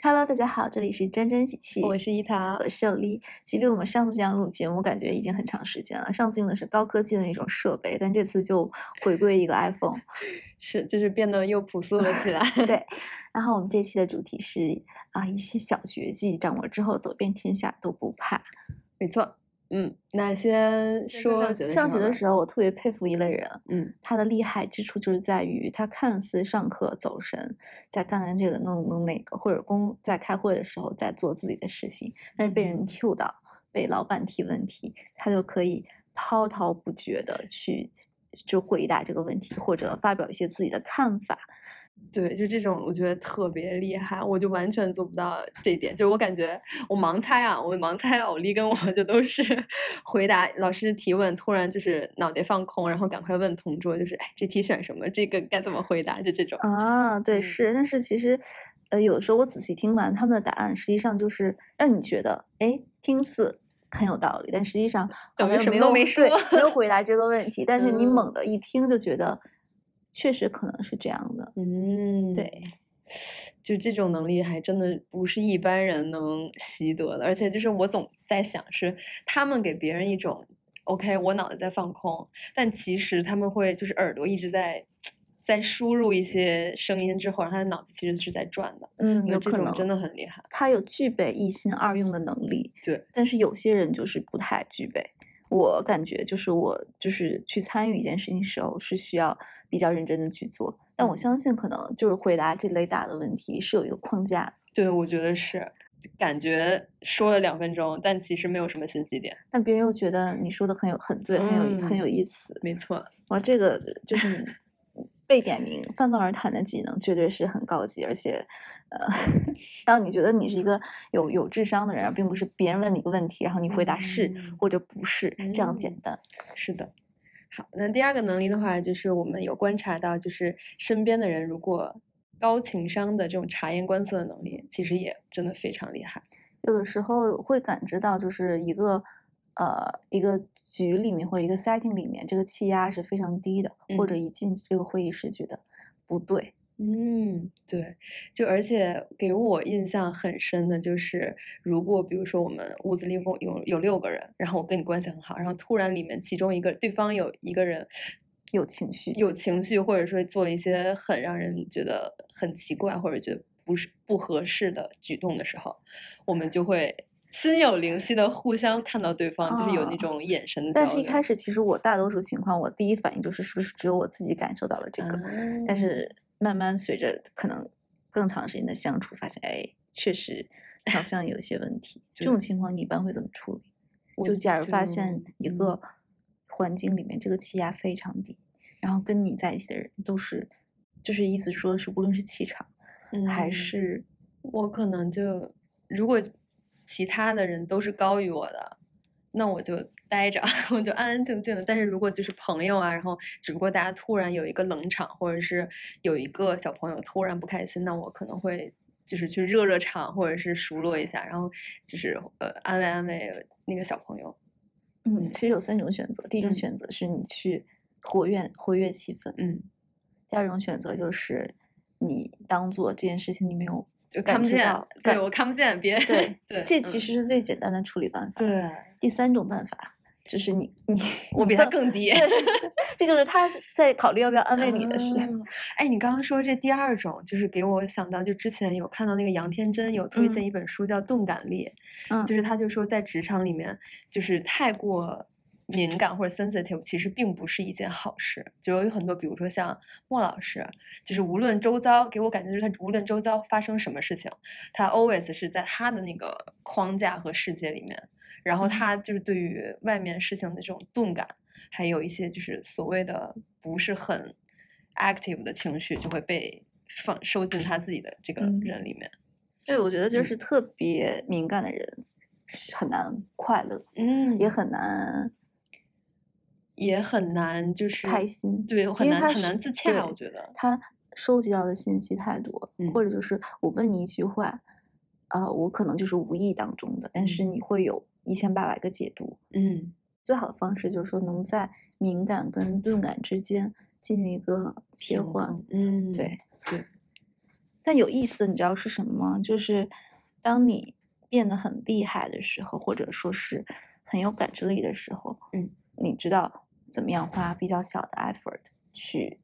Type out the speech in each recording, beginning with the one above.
Hello，大家好，这里是沾沾喜气，我是伊塔，我是有丽。距离我们上次这样录节目，感觉已经很长时间了。上次用的是高科技的那种设备，但这次就回归一个 iPhone，是就是变得又朴素了起来。对，然后我们这期的主题是啊，一些小绝技，掌握之后走遍天下都不怕。没错。嗯，那先说上学的时候，我特别佩服一类人。嗯，他的厉害之处就是在于他看似上课走神，在干干这个弄弄那个，或者公在开会的时候在做自己的事情，但是被人 Q 到，被老板提问题，他就可以滔滔不绝的去就回答这个问题，或者发表一些自己的看法。对，就这种我觉得特别厉害，我就完全做不到这一点。就是我感觉我盲猜啊，我盲猜欧丽跟我就都是 回答老师提问，突然就是脑袋放空，然后赶快问同桌，就是哎，这题选什么？这个该怎么回答？就这种啊，对，是。但是其实，呃，有的时候我仔细听完他们的答案，实际上就是让你觉得，哎，听似很有道理，但实际上等于什么都没说，没有回答这个问题。但是你猛的一听就觉得。确实可能是这样的，嗯，对，就这种能力还真的不是一般人能习得的，而且就是我总在想，是他们给别人一种 OK，我脑子在放空，但其实他们会就是耳朵一直在在输入一些声音之后，然后他的脑子其实是在转的，嗯，有可能真的很厉害，他有具备一心二用的能力，对，但是有些人就是不太具备。我感觉就是我就是去参与一件事情时候是需要比较认真的去做，但我相信可能就是回答这类大的问题是有一个框架。对，我觉得是，感觉说了两分钟，但其实没有什么信息点，但别人又觉得你说的很有很对，很有很有意思。没错，我这个 就是被点名泛泛而谈的技能，绝对是很高级，而且。呃，当你觉得你是一个有有智商的人，并不是别人问你一个问题，然后你回答是或者不是这样简单。是的。好，那第二个能力的话，就是我们有观察到，就是身边的人如果高情商的这种察言观色的能力，其实也真的非常厉害。有的时候会感知到，就是一个呃一个局里面或者一个 setting 里面，这个气压是非常低的，或者一进这个会议室觉得不对。嗯，对，就而且给我印象很深的就是，如果比如说我们屋子里共有有六个人，然后我跟你关系很好，然后突然里面其中一个对方有一个人有情绪，有情绪，或者说做了一些很让人觉得很奇怪或者觉得不是不合适的举动的时候，我们就会心有灵犀的互相看到对方，就是有那种眼神的。但是一开始其实我大多数情况，我第一反应就是是不是只有我自己感受到了这个，但是。慢慢随着可能更长时间的相处，发现哎，确实好像有些问题。这种情况你一般会怎么处理？就假如发现一个环境里面这个气压非常低，然后跟你在一起的人都是，就是意思说是无论是气场，还是我可能就如果其他的人都是高于我的，那我就。待着，我就安安静静的。但是如果就是朋友啊，然后只不过大家突然有一个冷场，或者是有一个小朋友突然不开心，那我可能会就是去热热场，或者是熟络一下，然后就是呃安慰安慰那个小朋友。嗯，其实有三种选择。第一种选择是你去活跃活跃气氛，嗯。第二种选择就是你当做这件事情你没有就看不见，对我看不见，别对对，这其实是最简单的处理办法。对，第三种办法。就是你你我比他更低，这就是他在考虑要不要安慰你的事。哎，你刚刚说这第二种，就是给我想到，就之前有看到那个杨天真有推荐一本书叫《钝感力》，嗯，就是他就说在职场里面，就是太过敏感或者 sensitive，其实并不是一件好事。就有很多，比如说像莫老师，就是无论周遭给我感觉就是他无论周遭发生什么事情，他 always 是在他的那个框架和世界里面。然后他就是对于外面事情的这种钝感，还有一些就是所谓的不是很 active 的情绪，就会被放收进他自己的这个人里面。对，我觉得就是特别敏感的人很难快乐，嗯，也很难，也很难就是开心。对，很难很难自洽。我觉得他收集到的信息太多，或者就是我问你一句话，啊，我可能就是无意当中的，但是你会有。一千八百个解读，嗯，最好的方式就是说能在敏感跟钝感之间进行一个切换，嗯，对对。但有意思，你知道是什么吗？就是当你变得很厉害的时候，或者说是很有感知力的时候，嗯，你知道怎么样花比较小的 effort 去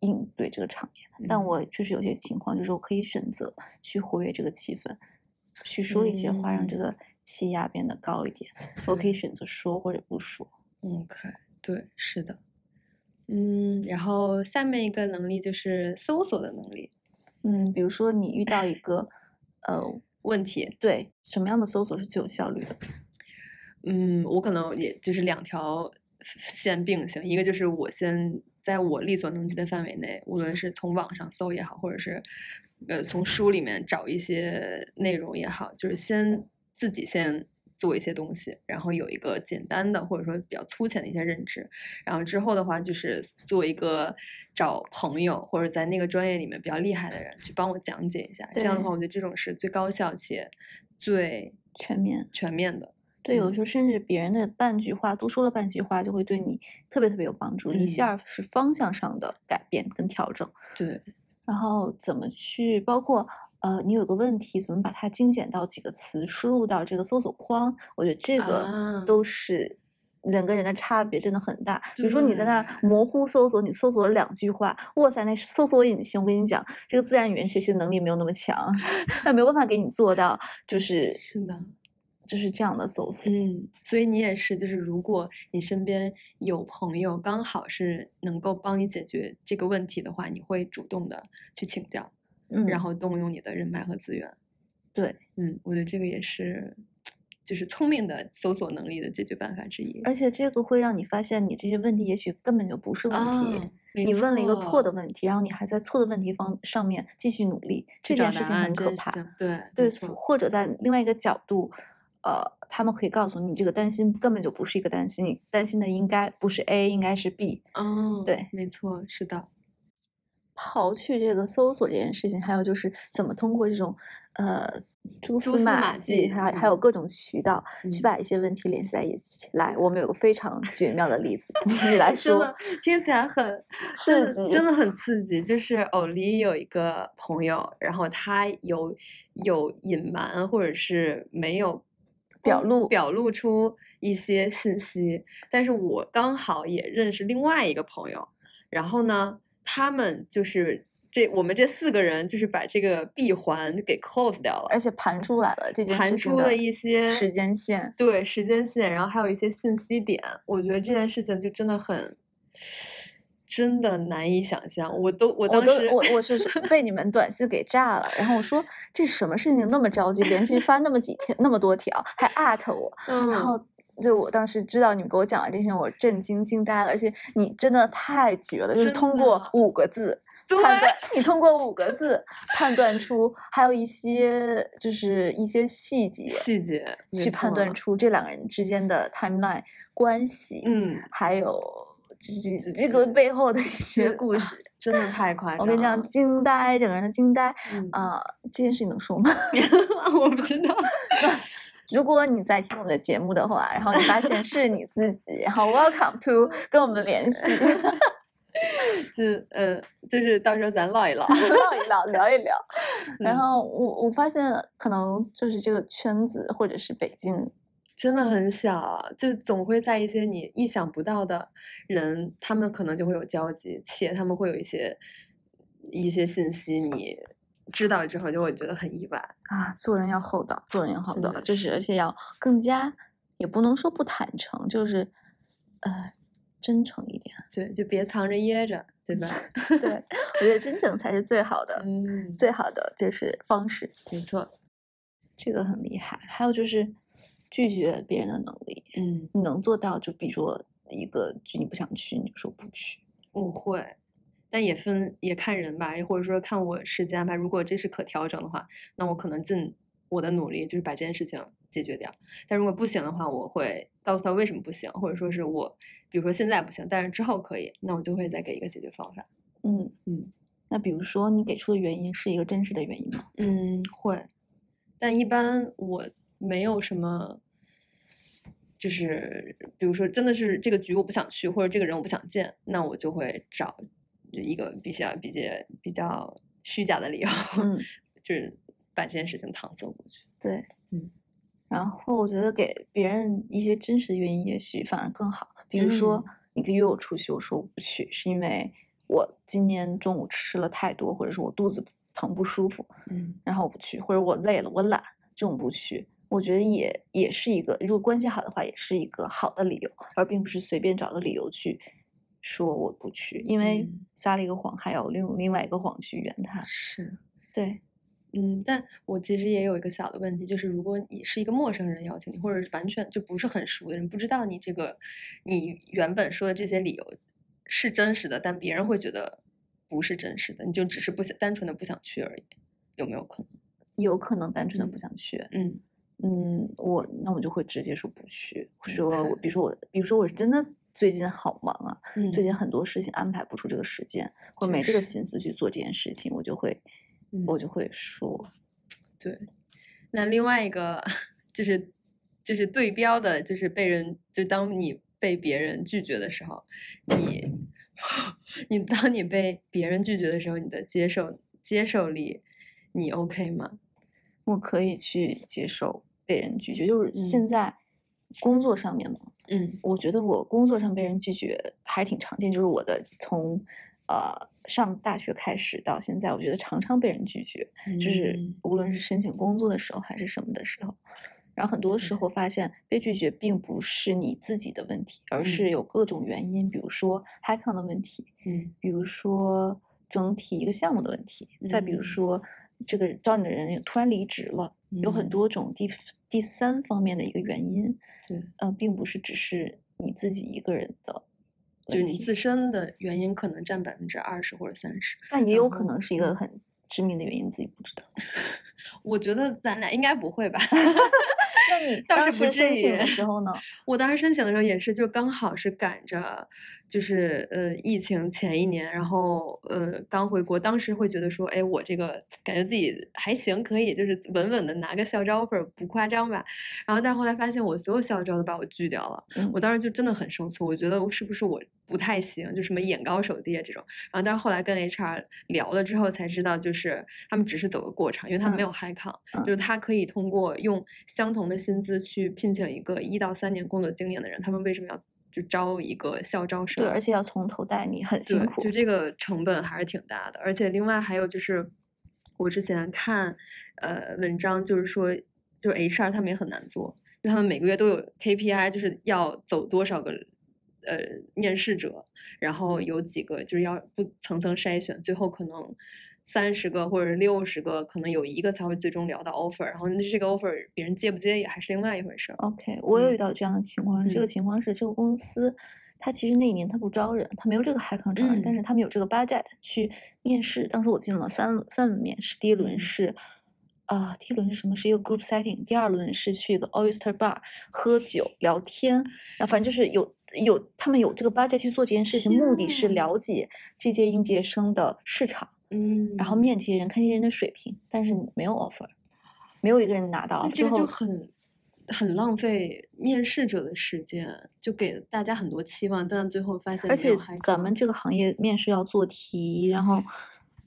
应对这个场面。但嗯我确实有些情况，就是我可以选择去活跃这个气氛，去说一些话，让这嗯个气压变得高一点。我可以选择说或者不说。OK，对，是的。嗯，然后下面一个能力就是搜索的能力。嗯，比如说你遇到一个呃问题，对什么样的搜索是最有效率的？嗯，我可能也就是两条线并行，一个就是我先在我力所能及的范围内，无论是从网上搜也好，或者是呃从书里面找一些内容也好，就是先自己先做一些东西，然后有一个简单的或者说比较粗浅的一些认知，然后之后的话就是做一个找朋友或者在那个专业里面比较厉害的人去帮我讲解一下，这样的话，我觉得这种是最高效且最全面。全面的。对，有嗯时候甚至别人的半句话，多说了半句话，就会对你特别特别有帮助，一下是方向上的改变跟调整。对，然后怎么去，包括呃，你有个问题，怎么把它精简到几个词，输入到这个搜索框，我觉得这个啊都是人跟人的差别真的很大。比如说你在那模糊搜索，你搜索了两句话，哇塞，那是搜索引擎，我跟你讲，这个自然语言学习能力没有那么强，它没有办法给你做到，就是是的。就是这样的搜索。嗯，所以你也是，就是如果你身边有朋友刚好是能够帮你解决这个问题的话，你会主动的去请教，嗯，然后动用你的人脉和资源。对，嗯，我觉得这个也是，就是聪明的搜索能力的解决办法之一。而且这个会让你发现，你这些问题也许根本就不是问题。你问了一个错的问题，然后你还在错的问题方上面继续努力，这件事情很可怕。对对，错或者在另外一个角度，呃，他们可以告诉你，这个担心根本就不是一个担心，你担心的应该不是 A，应该是 B。哦，对没错，是的，刨去这个搜索这件事情，还有就是怎么通过这种呃蛛丝马马迹，迹还还有嗯各种渠道去嗯把一些问题联系在一起。来，我们有个非常绝妙的例子，你来说。听起来很刺激真的很刺激。就是偶丽有一个朋友，然后他有有隐瞒或者是没有公表露表露出一些信息，但是我刚好也认识另外一个朋友，然后呢，他们就是。这我们这四个人就是把这个闭环给 close 掉了，而且盘出来了这件盘出了一些时间线。对时间线，然后还有一些信息点，我觉得这件事情就真的很，真的难以想象。我都我我都当时我我是 被你们短信给炸了，然后我说这什么事情那么着急，连续发那么几天那么多条，还艾特我，嗯。然后就我当时知道你们给我讲完这些，我震惊惊呆了，而且你真的太绝了，就是通过五个字判断，你通过五个字判断出还有一些就是一些细节细节去判断出这两个人之间的 timeline 关系，嗯，还有这这这个背后的一 些故事。真的太夸张了。我跟你讲，惊呆，整个人的惊呆嗯啊、这件事情能说吗？我不知道。如果你在听我们的节目的话，然后你发现是你自己，然后 welcome to 跟我们联系，就呃，就是到时候咱唠一唠。唠一唠，聊一聊。然嗯后我我发现可能就是这个圈子或者是北京，真的很小，就总会在一些你意想不到的人，他们可能就会有交集，且他们会有一些一些信息，你知道之后就会觉得很意外。啊，做人要厚道，做人要厚道，就是而且要更加，也不能说不坦诚，就是呃真诚一点。对，就别藏着掖着，对吧？对，我觉得真诚才是最好的，嗯，最好的就是方式。没错。这个很厉害。还有就是拒绝别人的能力，嗯，你能做到，就比如说一个就你不想去，你就说不去。我会，但也分也看人吧，或者说看我时间安排。如果这是可调整的话，那我可能尽我的努力，就是把这件事情解决掉。但如果不行的话，我会告诉他为什么不行，或者说是我，比如说现在不行，但是之后可以，那我就会再给一个解决方法。嗯嗯。那比如说你给出的原因是一个真实的原因吗？嗯，会，但一般我没有什么，就是比如说真的是这个局我不想去，或者这个人我不想见，那我就会找一个比较比较比较虚假的理由，嗯，就是把这件事情搪塞过去。对，嗯。然后我觉得给别人一些真实的原因，也许反而更好。比如说，你约我出去，我说我不去，是因为我今天中午吃了太多，或者是我肚子疼不舒服，嗯，然后我不去，或者我累了，我懒，这种不去，我觉得也也是一个，如果关系好的话，也是一个好的理由，而并不是随便找个理由去说我不去，因为撒了一个谎，还有另另外一个谎去圆它。是，对。嗯，但我其实也有一个小的问题，就是如果你是一个陌生人邀请你，或者是完全就不是很熟的人，不知道你这个你原本说的这些理由是真实的，但别人会觉得不是真实的，你就只是不想单纯的不想去而已，有没有可能？有可能单纯的不想去。嗯嗯，我那我就会直接说不去，说我比如说我，比如说我是真的最近好忙啊，最近很多事情安排不出这个时间，或没这个心思去做这件事情，我就会。我就会说，对。那另外一个 就是就是对标的，就是被人就当你被别人拒绝的时候，你 你当你被别人拒绝的时候，你的接受接受力，你 OK 吗？我可以去接受被人拒绝，就是现在工作上面嘛，嗯，我觉得我工作上被人拒绝还挺常见，就是我的从呃。上大学开始到现在，我觉得常常被人拒绝，就是无论是申请工作的时候还是什么的时候，然后很多时候发现被拒绝并不是你自己的问题，而是有各种原因，比如说 h a c k 的问题，嗯，比如说整体一个项目的问题，再比如说这个招你的人突然离职了，有很多种第第三方面的一个原因，对，呃，并不是只是你自己一个人的。就是你自身的原因可能占百分之二十或者三十，但也有可能是一个很致命的原因，自己不知道。我觉得咱俩应该不会吧？那你当时申请的时候呢？我当时申请的时候也是，就刚好是赶着，就是呃疫情前一年，然后呃刚回国，当时会觉得说，哎，我这个感觉自己还行，可以就是稳稳的拿个校招 offer，不夸张吧。然后但后来发现我所有校招都把我拒掉了，我当时就真的很受挫，我觉得是不是我不太行，就什么眼高手低啊这种。然后但是后来跟 HR 聊了之后才知道，就是他们只是走个过场，因为他们没有 high con，就是他可以通过用相同的。薪资去聘请一个一到三年工作经验的人，他们为什么要就招一个校招生？对，而且要从头带你，很辛苦。就这个成本还是挺大的。而且另外还有就是，我之前看呃文章，就是说，就是 HR 他们也很难做，就他们每个月都有 KPI，就是要走多少个呃面试者，然后有几个就是要不层层筛选，最后可能。三十个或者六十个，可能有一个才会最终聊到 offer，然后那这个 offer 别人接不接也还是另外一回事。OK，我有遇到这样的情况，这个情况是这个公司，他其实那一年他不招人，他没有这个海康招人，但是他们有这个 budget 去面试。当时我进了三三轮面试，第一轮是啊，第一轮是什么？是一个 group setting，第二轮是去一个 oyster bar 喝酒聊天，然后反正就是有有他们有这个 budget 去做这件事情，目的是了解这届应届生的市场。嗯，然后面这些人，看这些人的水平，但是没有 offer，没有一个人拿到，最后就很很浪费面试者的时间，就给大家很多期望，但最后发现，而且咱们这个行业面试要做题，然后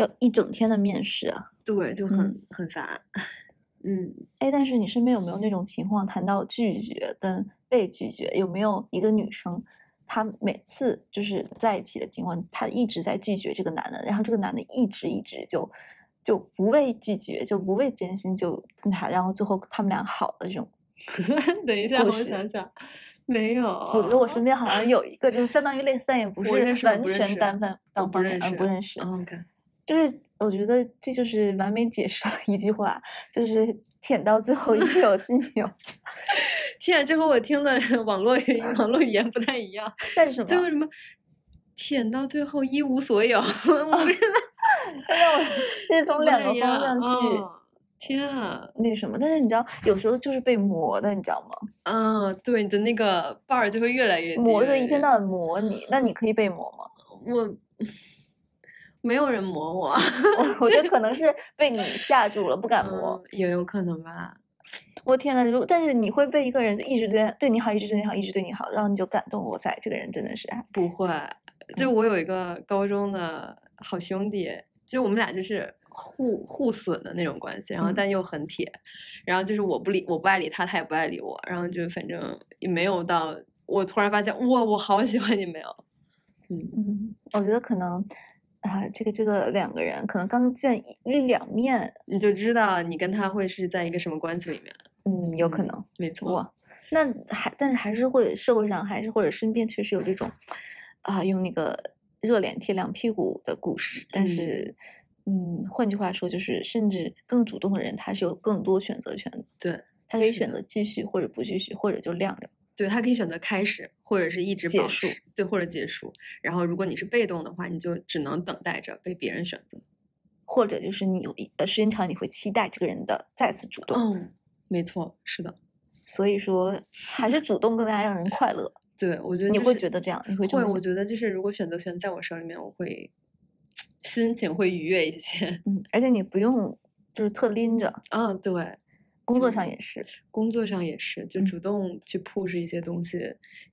要一整天的面试啊，对，就很很烦。嗯，哎，但是你身边有没有那种情况，谈到拒绝跟被拒绝，有没有一个女生？她每次就是在一起的情况，她一直在拒绝这个男的，然后这个男的一直一直就就不畏拒绝，就不畏艰辛，就跟他，然后最后他们俩好的这种。等一下，我想想，没有。我觉得我身边好像有一个，就是相当于类似，但也 不是完全单方单方面，嗯，不认识。OK，就是我觉得这就是完美解释了一句话，就是舔到最后一有尽有。天，啊这和我听的 网络语网络语言不太一样。但是什么？最后什么？舔到最后一无所有，我不知道。让我是从两个方向去。天啊，那什么？但是你知道，有时候就是被磨的，你知道吗？嗯，对，你的那个伴儿就会越来越磨，就一天到晚磨你。那你可以被磨吗？我没有人磨我，我觉得可能是被你吓住了，不敢磨，也有可能吧。我天呐，如但是你会被一个人就一直对对你好，一直对你好，一直对你好，然后你就感动。哇塞，这个人真的是不会。就我有一个高中的好兄弟，就我们俩就是互互损的那种关系，然后嗯但又很铁，然后就是我不理我不爱理他，他也不爱理我，然后就反正也没有到我突然发现哇，我好喜欢你没有，嗯嗯，我觉得可能啊，这个这个两个人可能刚见一一两面，你就知道你跟他会是在一个什么关系里面，嗯，有可嗯能。没错，哇，那还但是还是会社会上还是或者身边确实有这种啊用那个热脸贴凉屁股的故事，但嗯是嗯，换句话说就是，甚至更主动的人他是有更多选择权的，对他可以选择继续或者不继续，或者就晾着。对，他可以选择开始，或者是一直保结束持，对，或者结束。然后如果你是被动的话，你就只能等待着被别人选择。或者就是你有一呃时间长你会期待这个人的再次主动，嗯，没错，是的，所以说还是主动更加让人快乐。对，我觉得你就是会觉得这样？你会这会？我觉得就是如果选择权在我手里面，我会心情会愉悦一些。嗯，而且你不用就是特拎着，嗯，对，工作上也是。工作上也是，就嗯主动去 push 一些东西，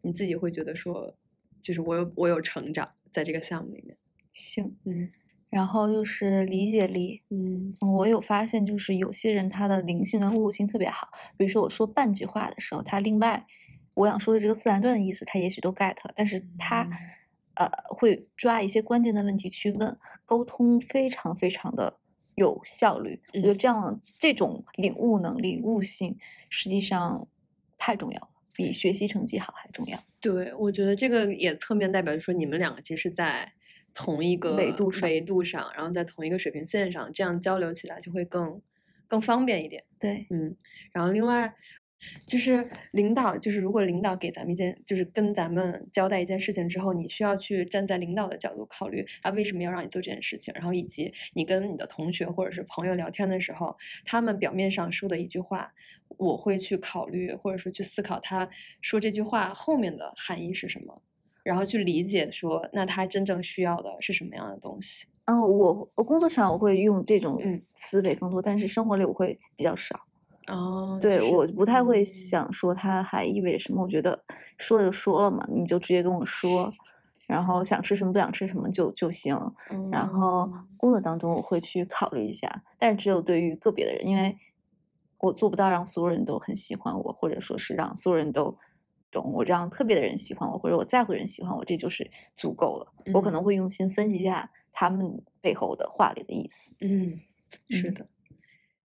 你自己会觉得说，就是我有我有成长在这个项目里面。行，嗯然后就是理解力，嗯嗯我有发现，就是有些人他的灵性跟悟性特别好。比如说我说半句话的时候，他另外我想说的这个自然段的意思，他也许都 get 了，但是他嗯呃会抓一些关键的问题去问，沟通非常非常的有效率。我觉得嗯这样这种领悟能力、悟性，实际上太重要了，比学习成绩好还重要。对，我觉得这个也侧面代表说你们两个其实是在同一个维度上维度上，然后在同一个水平线上，这样交流起来就会更更方便一点。对，嗯，然后另外就是领导，就是如果领导给咱们一件，就是跟咱们交代一件事情之后，你需要去站在领导的角度考虑他为什么要让你做这件事情，然后以及你跟你的同学或者是朋友聊天的时候，他们表面上说的一句话，我会去考虑或者说去思考他说这句话后面的含义是什么。然后去理解说，那他真正需要的是什么样的东西？嗯，我我工作上我会用这种嗯思维更多，但是生活里我会比较少。哦，对，就是我不太会嗯想说它还意味着什么。我觉得说了就说了嘛，你就直接跟我说，然后想吃什么不想吃什么就就行。然后嗯工作当中我会去考虑一下，但是只有对于个别的人，因为我做不到让所有人都很喜欢我，或者说是让所有人都懂我，让特别的人喜欢我，或者我在乎的人喜欢我，这就是足够了。我可嗯能会用心分析一下他们背后的话里的意思。嗯，是嗯的，